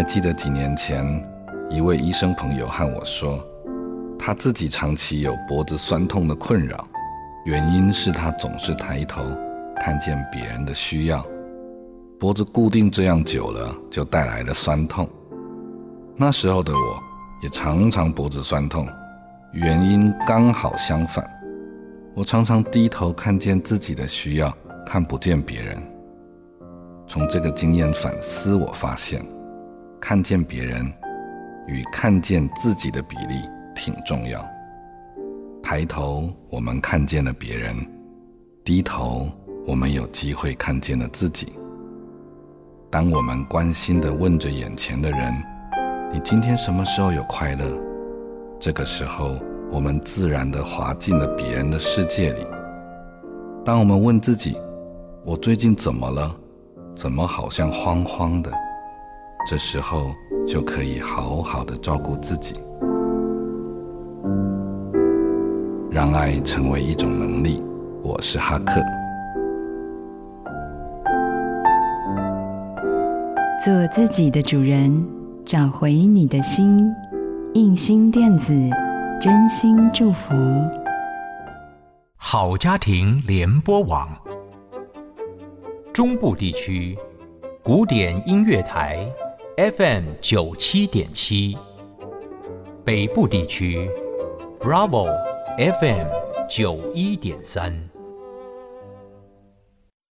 还记得几年前，一位医生朋友和我说，他自己长期有脖子酸痛的困扰，原因是他总是抬头看见别人的需要，脖子固定这样久了，就带来了酸痛。那时候的我，也常常脖子酸痛，原因刚好相反，我常常低头看见自己的需要，看不见别人。从这个经验反思，我发现。看见别人与看见自己的比例挺重要。抬头，我们看见了别人；低头，我们有机会看见了自己。当我们关心地问着眼前的人：“你今天什么时候有快乐？”这个时候，我们自然地滑进了别人的世界里。当我们问自己：“我最近怎么了？怎么好像慌慌的？”这时候就可以好好的照顾自己，让爱成为一种能力。我是哈克，做自己的主人，找回你的心。印心电子，真心祝福。好家庭联播网，中部地区古典音乐台。FM 九七点七，北部地区，Bravo FM 九一点三。